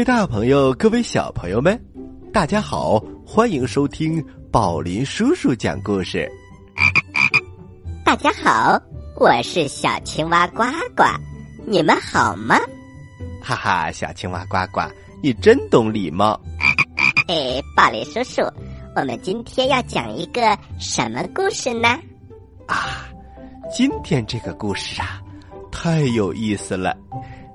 各位大朋友，各位小朋友们，大家好，欢迎收听宝林叔叔讲故事。大家好，我是小青蛙呱呱，你们好吗？哈哈，小青蛙呱呱，你真懂礼貌。哎，宝林叔叔，我们今天要讲一个什么故事呢？啊，今天这个故事啊，太有意思了。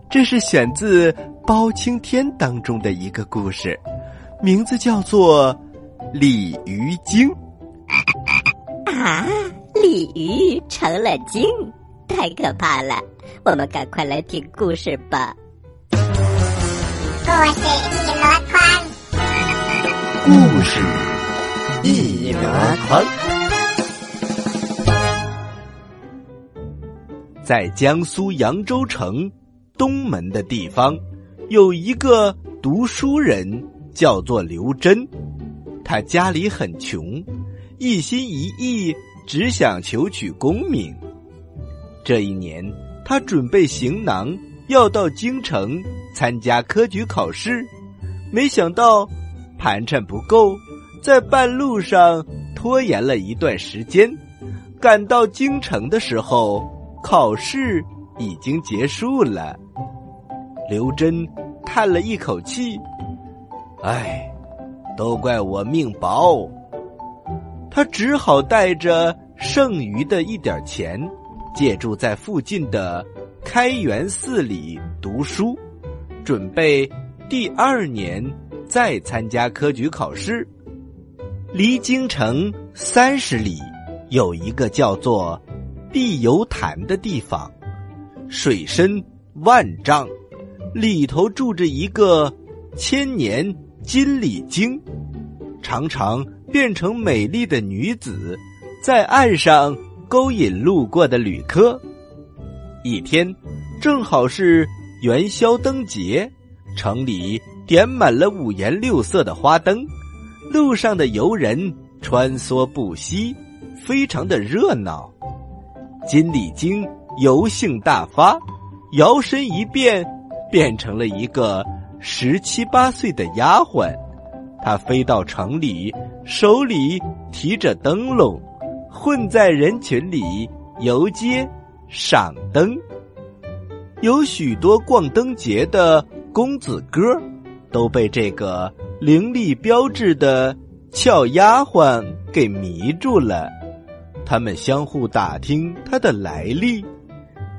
这是选自《包青天》当中的一个故事，名字叫做《鲤鱼精》。啊，鲤鱼成了精，太可怕了！我们赶快来听故事吧。故事一箩筐，故事一箩筐，在江苏扬州城。东门的地方，有一个读书人，叫做刘真。他家里很穷，一心一意只想求取功名。这一年，他准备行囊要到京城参加科举考试，没想到盘缠不够，在半路上拖延了一段时间。赶到京城的时候，考试已经结束了。刘真叹了一口气：“唉，都怪我命薄。”他只好带着剩余的一点钱，借住在附近的开元寺里读书，准备第二年再参加科举考试。离京城三十里，有一个叫做碧游潭的地方，水深万丈。里头住着一个千年金鲤精，常常变成美丽的女子，在岸上勾引路过的旅客。一天，正好是元宵灯节，城里点满了五颜六色的花灯，路上的游人穿梭不息，非常的热闹。金鲤精油性大发，摇身一变。变成了一个十七八岁的丫鬟，她飞到城里，手里提着灯笼，混在人群里游街赏灯。有许多逛灯节的公子哥，都被这个伶俐标致的俏丫鬟给迷住了。他们相互打听她的来历，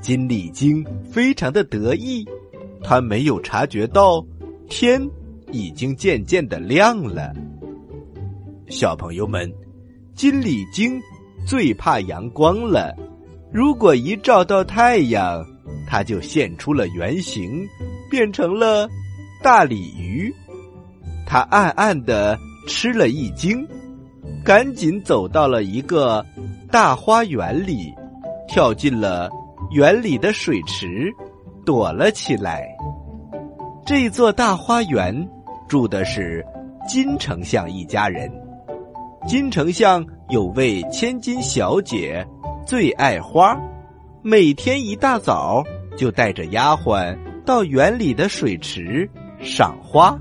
金鲤精非常的得意。他没有察觉到，天已经渐渐的亮了。小朋友们，金鲤精最怕阳光了。如果一照到太阳，它就现出了原形，变成了大鲤鱼。他暗暗的吃了一惊，赶紧走到了一个大花园里，跳进了园里的水池。躲了起来。这座大花园住的是金丞相一家人。金丞相有位千金小姐，最爱花，每天一大早就带着丫鬟到园里的水池赏花。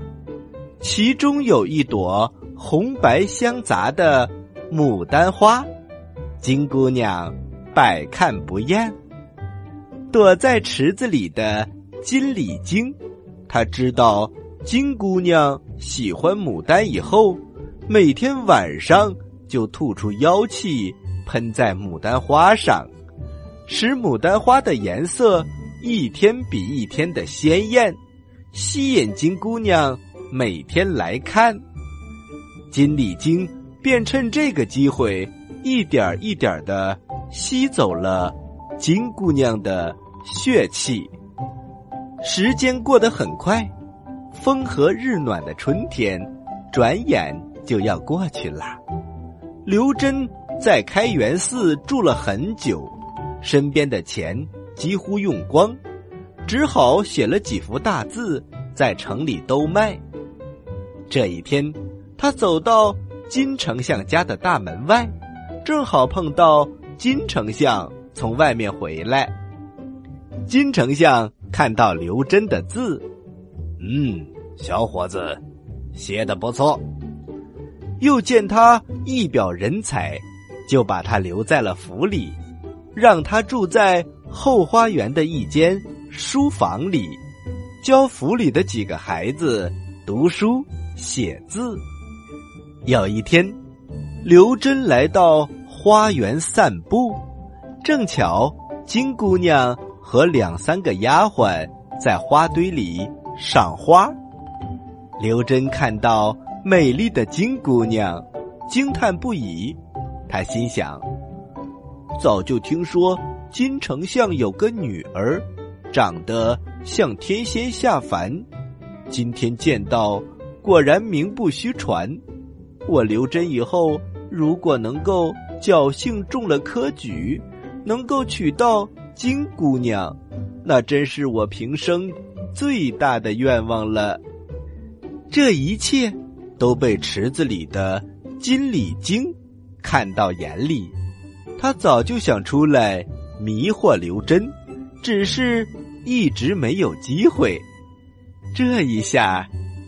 其中有一朵红白相杂的牡丹花，金姑娘百看不厌。躲在池子里的金鲤精，他知道金姑娘喜欢牡丹以后，每天晚上就吐出妖气，喷在牡丹花上，使牡丹花的颜色一天比一天的鲜艳，吸引金姑娘每天来看。金鲤精便趁这个机会，一点一点的吸走了金姑娘的。血气，时间过得很快，风和日暖的春天，转眼就要过去了。刘真在开元寺住了很久，身边的钱几乎用光，只好写了几幅大字在城里兜卖。这一天，他走到金丞相家的大门外，正好碰到金丞相从外面回来。金丞相看到刘真的字，嗯，小伙子，写的不错。又见他一表人才，就把他留在了府里，让他住在后花园的一间书房里，教府里的几个孩子读书写字。有一天，刘真来到花园散步，正巧金姑娘和两三个丫鬟在花堆里赏花。刘真看到。美丽的金姑娘惊叹不已，她心想：早就听说金丞相有个女儿，长得像天仙下凡，今天见到，果然名不虚传。我刘真以后如果能够侥幸中了科举，能够娶到金姑娘，那真是我平生最大的愿望了。这一切。都被池子里的金鲤精看到眼里，他早就想出来迷惑刘真，只是一直没有机会。这一下，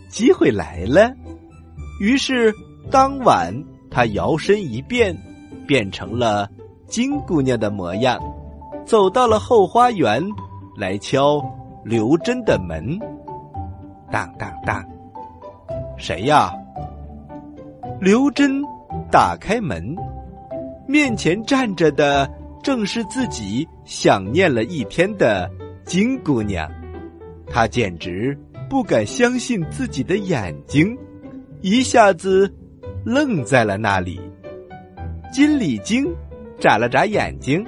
机会来了。于是当晚，他摇身一变，变成了金姑娘的模样，走到了后花园，来敲刘真的门。当当当。谁呀？刘真打开门，面前站着的正是自己想念了一天的金姑娘。他简直不敢相信自己的眼睛，一下子愣在了那里。金鲤精眨了眨眼睛：“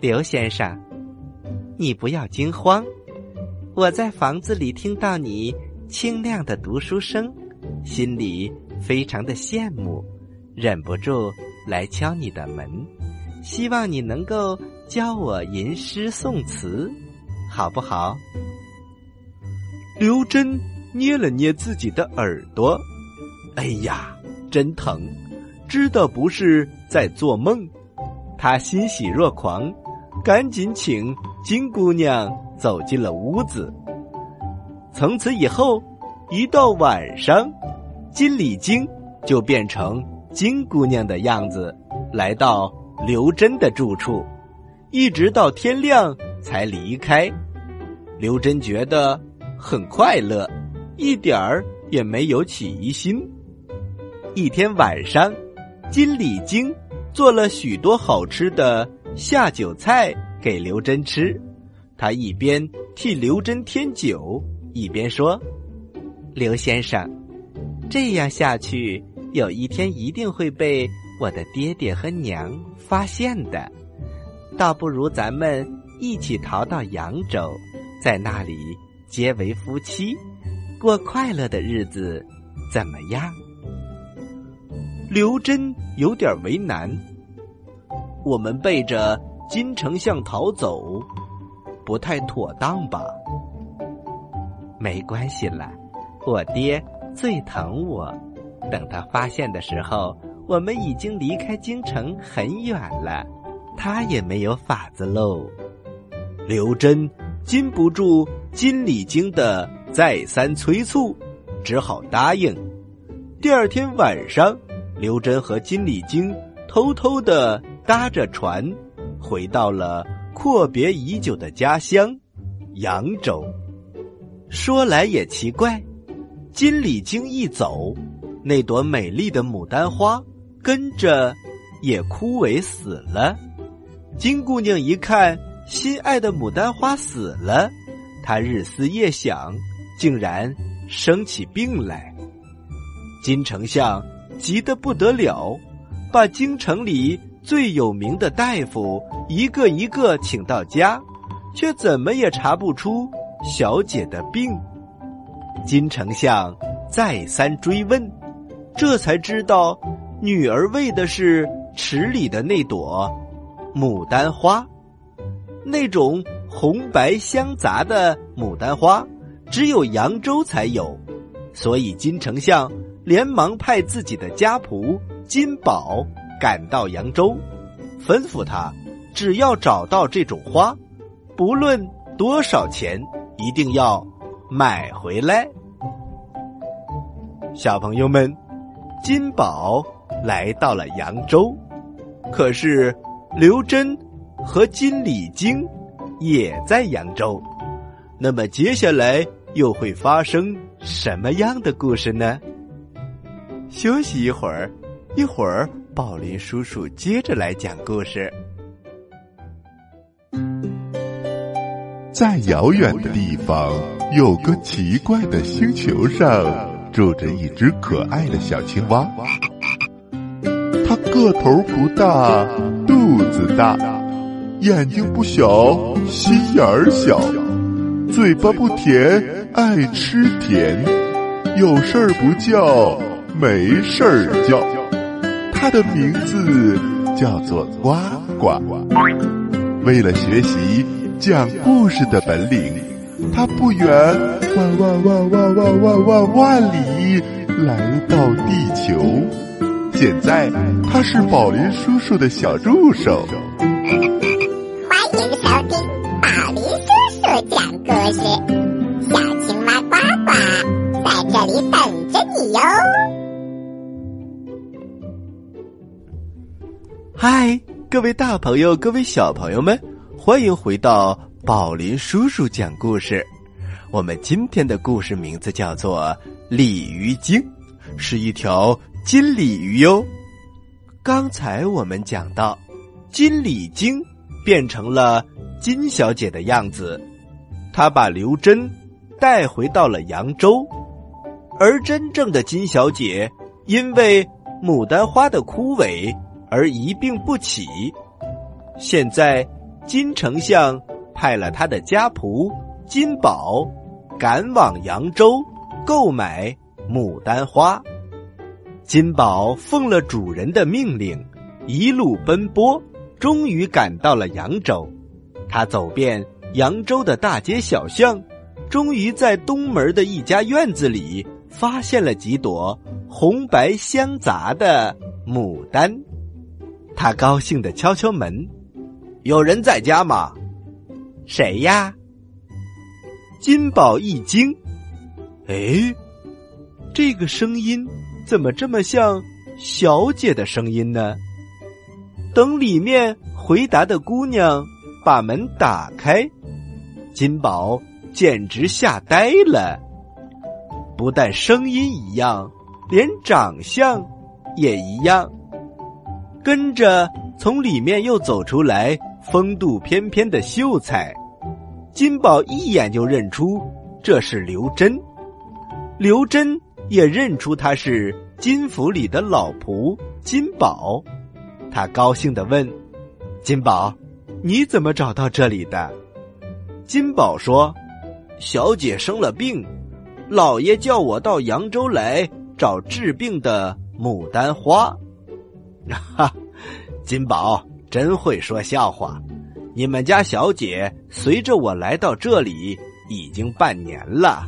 刘先生，你不要惊慌，我在房子里听到你。”清亮的读书声，心里非常的羡慕，忍不住来敲你的门，希望你能够教我吟诗宋词，好不好？刘真捏了捏自己的耳朵，哎呀，真疼！知道不是在做梦，他欣喜若狂，赶紧请金姑娘走进了屋子。从此以后，一到晚上，金鲤精就变成金姑娘的样子，来到刘真的住处，一直到天亮才离开。刘真觉得很快乐，一点儿也没有起疑心。一天晚上，金鲤精做了许多好吃的下酒菜给刘真吃，他一边替刘真添酒。一边说：“刘先生，这样下去，有一天一定会被我的爹爹和娘发现的。倒不如咱们一起逃到扬州，在那里结为夫妻，过快乐的日子，怎么样？”刘真有点为难。我们背着金丞相逃走，不太妥当吧？没关系了，我爹最疼我。等他发现的时候，我们已经离开京城很远了，他也没有法子喽。刘真禁不住金鲤精的再三催促，只好答应。第二天晚上，刘真和金鲤精偷偷的搭着船，回到了阔别已久的家乡扬州。说来也奇怪，金鲤精一走，那朵美丽的牡丹花跟着也枯萎死了。金姑娘一看心爱的牡丹花死了，她日思夜想，竟然生起病来。金丞相急得不得了，把京城里最有名的大夫一个一个请到家，却怎么也查不出。小姐的病，金丞相再三追问，这才知道女儿喂的是池里的那朵牡丹花。那种红白相杂的牡丹花，只有扬州才有，所以金丞相连忙派自己的家仆金宝赶到扬州，吩咐他，只要找到这种花，不论多少钱。一定要买回来。小朋友们，金宝来到了扬州，可是刘真和金礼经也在扬州。那么接下来又会发生什么样的故事呢？休息一会儿，一会儿宝林叔叔接着来讲故事。在遥远的地方，有个奇怪的星球上，住着一只可爱的小青蛙。它个头不大，肚子大，眼睛不小，心眼儿小，嘴巴不甜，爱吃甜，有事儿不叫，没事儿叫。它的名字叫做呱呱。为了学习。讲故事的本领，他不远万万万万万万万万里来到地球。现在他是宝林叔叔的小助手。欢迎收听宝林叔叔讲故事，嗨，各位大朋友，各位小朋友们。欢迎回到宝林叔叔讲故事。我们今天的故事名字叫做《鲤鱼精》，是一条金鲤鱼哟。刚才我们讲到，金鲤精变成了金小姐的样子，她把刘真带回到了扬州，而真正的金小姐因为牡丹花的枯萎而一病不起，现在。金丞相派了他的家仆金宝赶往扬州购买牡丹花。金宝奉了主人的命令，一路奔波，终于赶到了扬州。他走遍扬州的大街小巷，终于在东门的一家院子里发现了几朵红白相杂的牡丹。他高兴的敲敲门。有人在家吗？谁呀？金宝一惊，哎，这个声音怎么这么像小姐的声音呢？等里面回答的姑娘把门打开，金宝简直吓呆了。不但声音一样，连长相也一样。跟着从里面又走出来。风度翩翩的秀才，金宝一眼就认出这是刘真，刘真也认出他是金府里的老仆金宝，他高兴的问：“金宝，你怎么找到这里的？”金宝说：“小姐生了病，老爷叫我到扬州来找治病的牡丹花。”哈，金宝。真会说笑话！你们家小姐随着我来到这里已经半年了，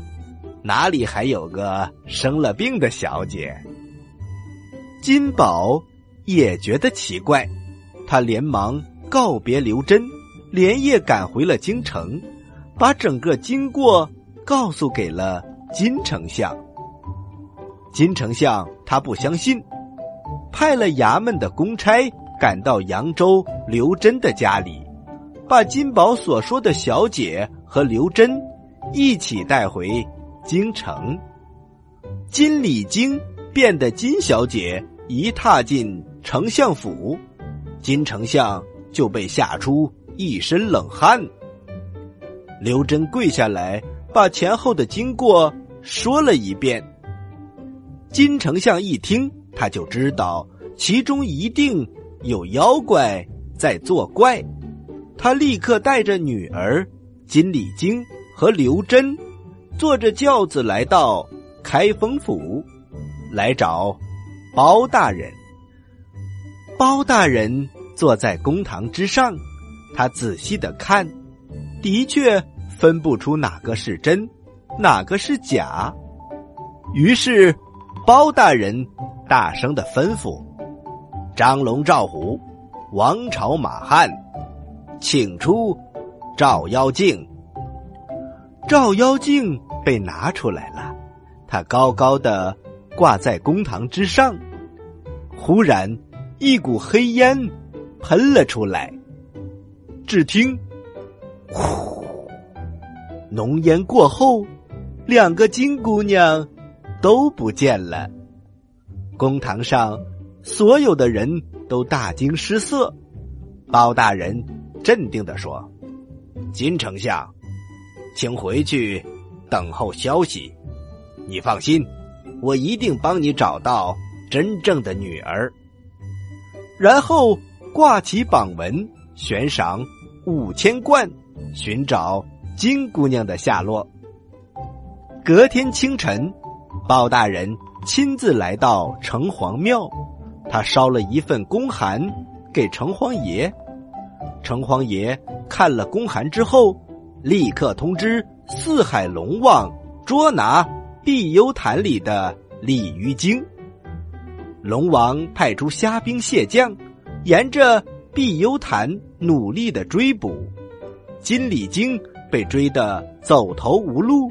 哪里还有个生了病的小姐？金宝也觉得奇怪，他连忙告别刘真，连夜赶回了京城，把整个经过告诉给了金丞相。金丞相他不相信，派了衙门的公差。赶到扬州刘真的家里，把金宝所说的小姐和刘真一起带回京城。金礼经变的金小姐一踏进丞相府，金丞相就被吓出一身冷汗。刘真跪下来，把前后的经过说了一遍。金丞相一听，他就知道其中一定。有妖怪在作怪，他立刻带着女儿金礼经和刘真，坐着轿子来到开封府，来找包大人。包大人坐在公堂之上，他仔细的看，的确分不出哪个是真，哪个是假。于是，包大人大声的吩咐。张龙赵虎，王朝马汉，请出照妖镜。照妖镜被拿出来了，他高高的挂在公堂之上。忽然，一股黑烟喷了出来。只听“呼”，浓烟过后，两个金姑娘都不见了。公堂上，所有的人都大惊失色。包大人镇定的说：“金丞相，请回去等候消息。你放心，我一定帮你找到真正的女儿。”然后挂起榜文，悬赏五千贯，寻找金姑娘的下落。隔天清晨，包大人亲自来到城隍庙，他烧了一份公函给城隍爷。城隍爷看了公函之后，立刻通知四海龙王捉拿碧幽潭里的鲤鱼精。龙王派出虾兵蟹将，沿着碧幽潭努力的追捕，金鲤精被追得走投无路，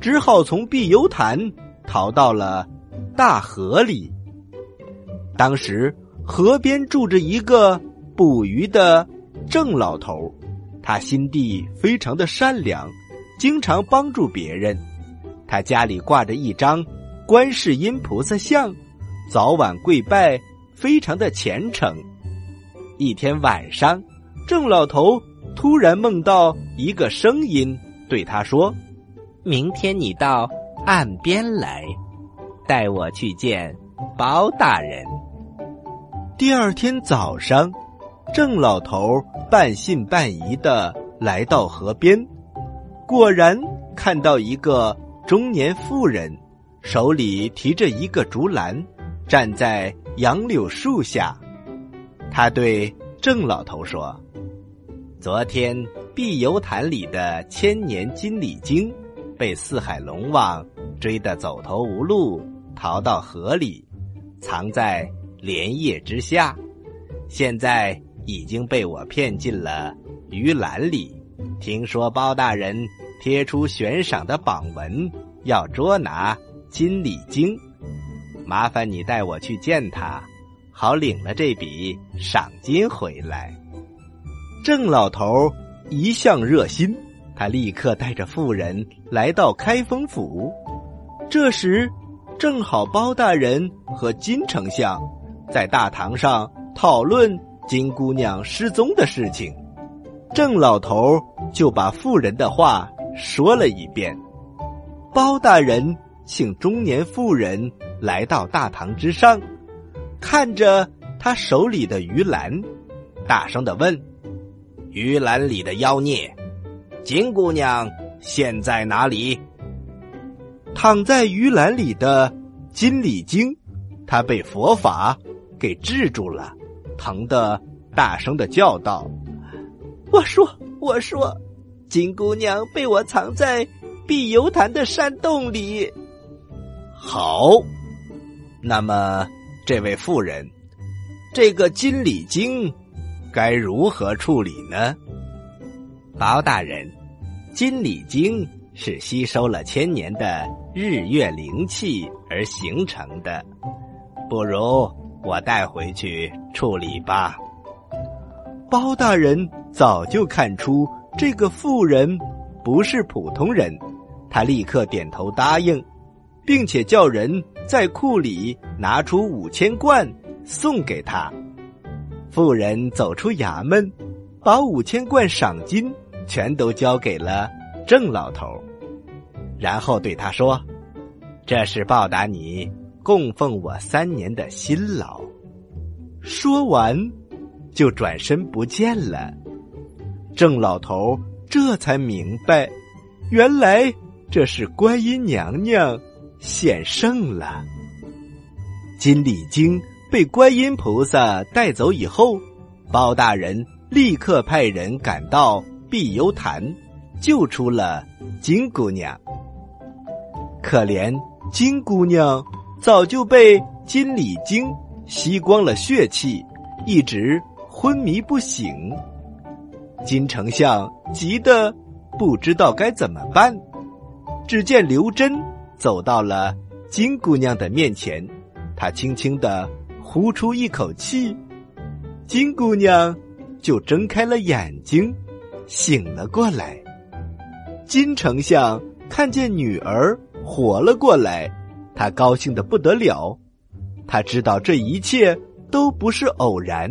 只好从碧幽潭逃到了大河里。当时河边住着一个捕鱼的。郑老头，他心地非常的善良，经常帮助别人。他家里挂着一张观世音菩萨像，早晚跪拜，非常的虔诚。一天晚上，郑老头突然梦到一个声音对他说：“明天你到岸边来，带我去见包大人。”第二天早上。郑老头半信半疑的来到河边，果然看到一个中年妇人，手里提着一个竹篮，站在杨柳树下。他对郑老头说：“昨天碧游潭里的千年金鲤精，被四海龙王追得走投无路，逃到河里，藏在莲叶之下。现在。”已经被我骗进了鱼篮里。听说包大人贴出悬赏的榜文，要捉拿金鲤精，麻烦你带我去见他，好领了这笔赏金回来。郑老头一向热心，他立刻带着妇人来到开封府。这时，正好包大人和金丞相在大堂上讨论。金姑娘失踪的事情，郑老头就把妇人的话说了一遍。包大人请中年妇人来到大堂之上，看着他手里的鱼篮，大声的问：“鱼篮里的妖孽，金姑娘现在哪里？”躺在鱼篮里的金鲤精，他被佛法给制住了。疼的大声的叫道：“我说，我说，金姑娘被我藏在碧游潭的山洞里。好，那么这位妇人，这个金鲤精该如何处理呢？包大人，金鲤精是吸收了千年的日月灵气而形成的，不如。”我带回去处理吧。包大人早就看出这个妇人不是普通人，他立刻点头答应，并且叫人在库里拿出五千贯送给他。妇人走出衙门，把五千贯赏金全都交给了郑老头，然后对他说：“这是报答你。”供奉我三年的辛劳，说完，就转身不见了。郑老头这才明白，原来这是观音娘娘显圣了。金鲤精被观音菩萨带走以后，包大人立刻派人赶到碧游潭，救出了金姑娘。可怜金姑娘。早就被金鲤精吸光了血气，一直昏迷不醒。金丞相急得不知道该怎么办。只见刘真走到了金姑娘的面前，他轻轻的呼出一口气，金姑娘就睁开了眼睛，醒了过来。金丞相看见女儿活了过来，他高兴的不得了。他知道这一切都不是偶然，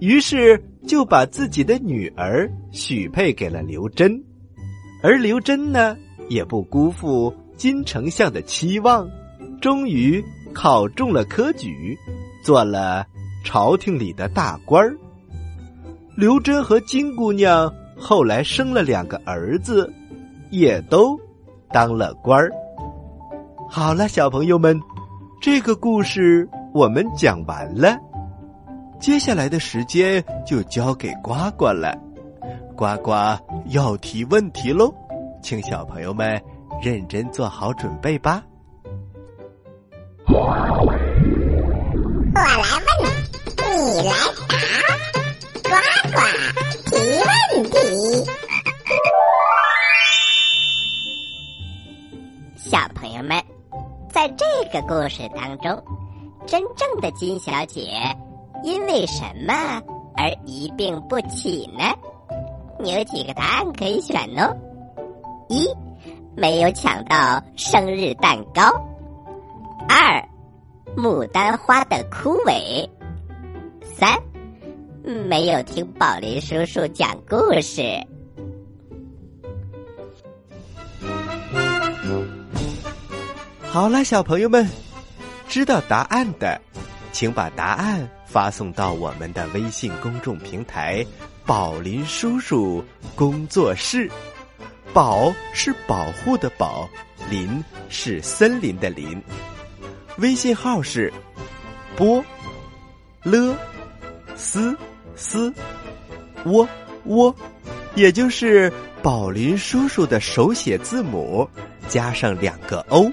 于是就把自己的女儿许配给了刘真，而刘真呢，也不辜负。金丞相的期望，终于考中了科举，做了朝廷里的大官儿。刘真和金姑娘后来生了两个儿子，也都当了官儿。好了，小朋友们，这个故事我们讲完了。接下来的时间就交给呱呱了，呱呱要提问题喽，请小朋友们。认真做好准备吧！在这个故事当中，真正的金小姐因为什么而一病不起呢？你有几个答案可以选哦？一。没有抢到生日蛋糕。二，牡丹花的枯萎。三，没有听宝林叔叔讲故事。好了，小朋友们，知道答案的，请把答案发送到我们的微信公众平台“宝林叔叔工作室”。保是保护的保，林是森林的林。微信号是波了斯斯窝窝，也就是宝林叔叔的手写字母加上两个 O。